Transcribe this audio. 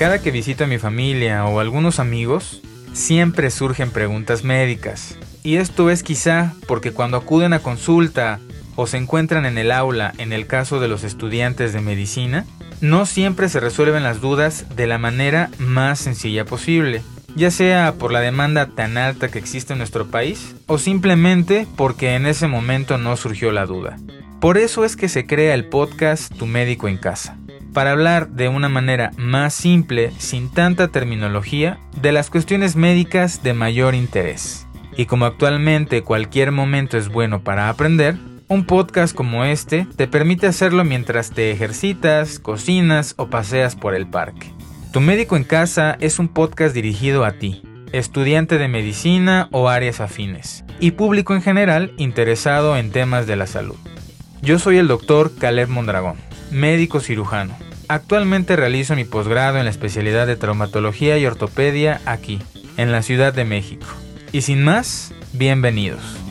Cada que visito a mi familia o algunos amigos, siempre surgen preguntas médicas. Y esto es quizá porque cuando acuden a consulta o se encuentran en el aula en el caso de los estudiantes de medicina, no siempre se resuelven las dudas de la manera más sencilla posible, ya sea por la demanda tan alta que existe en nuestro país o simplemente porque en ese momento no surgió la duda. Por eso es que se crea el podcast Tu médico en casa para hablar de una manera más simple, sin tanta terminología, de las cuestiones médicas de mayor interés. Y como actualmente cualquier momento es bueno para aprender, un podcast como este te permite hacerlo mientras te ejercitas, cocinas o paseas por el parque. Tu médico en casa es un podcast dirigido a ti, estudiante de medicina o áreas afines, y público en general interesado en temas de la salud. Yo soy el doctor Caleb Mondragón médico cirujano. Actualmente realizo mi posgrado en la especialidad de traumatología y ortopedia aquí, en la Ciudad de México. Y sin más, bienvenidos.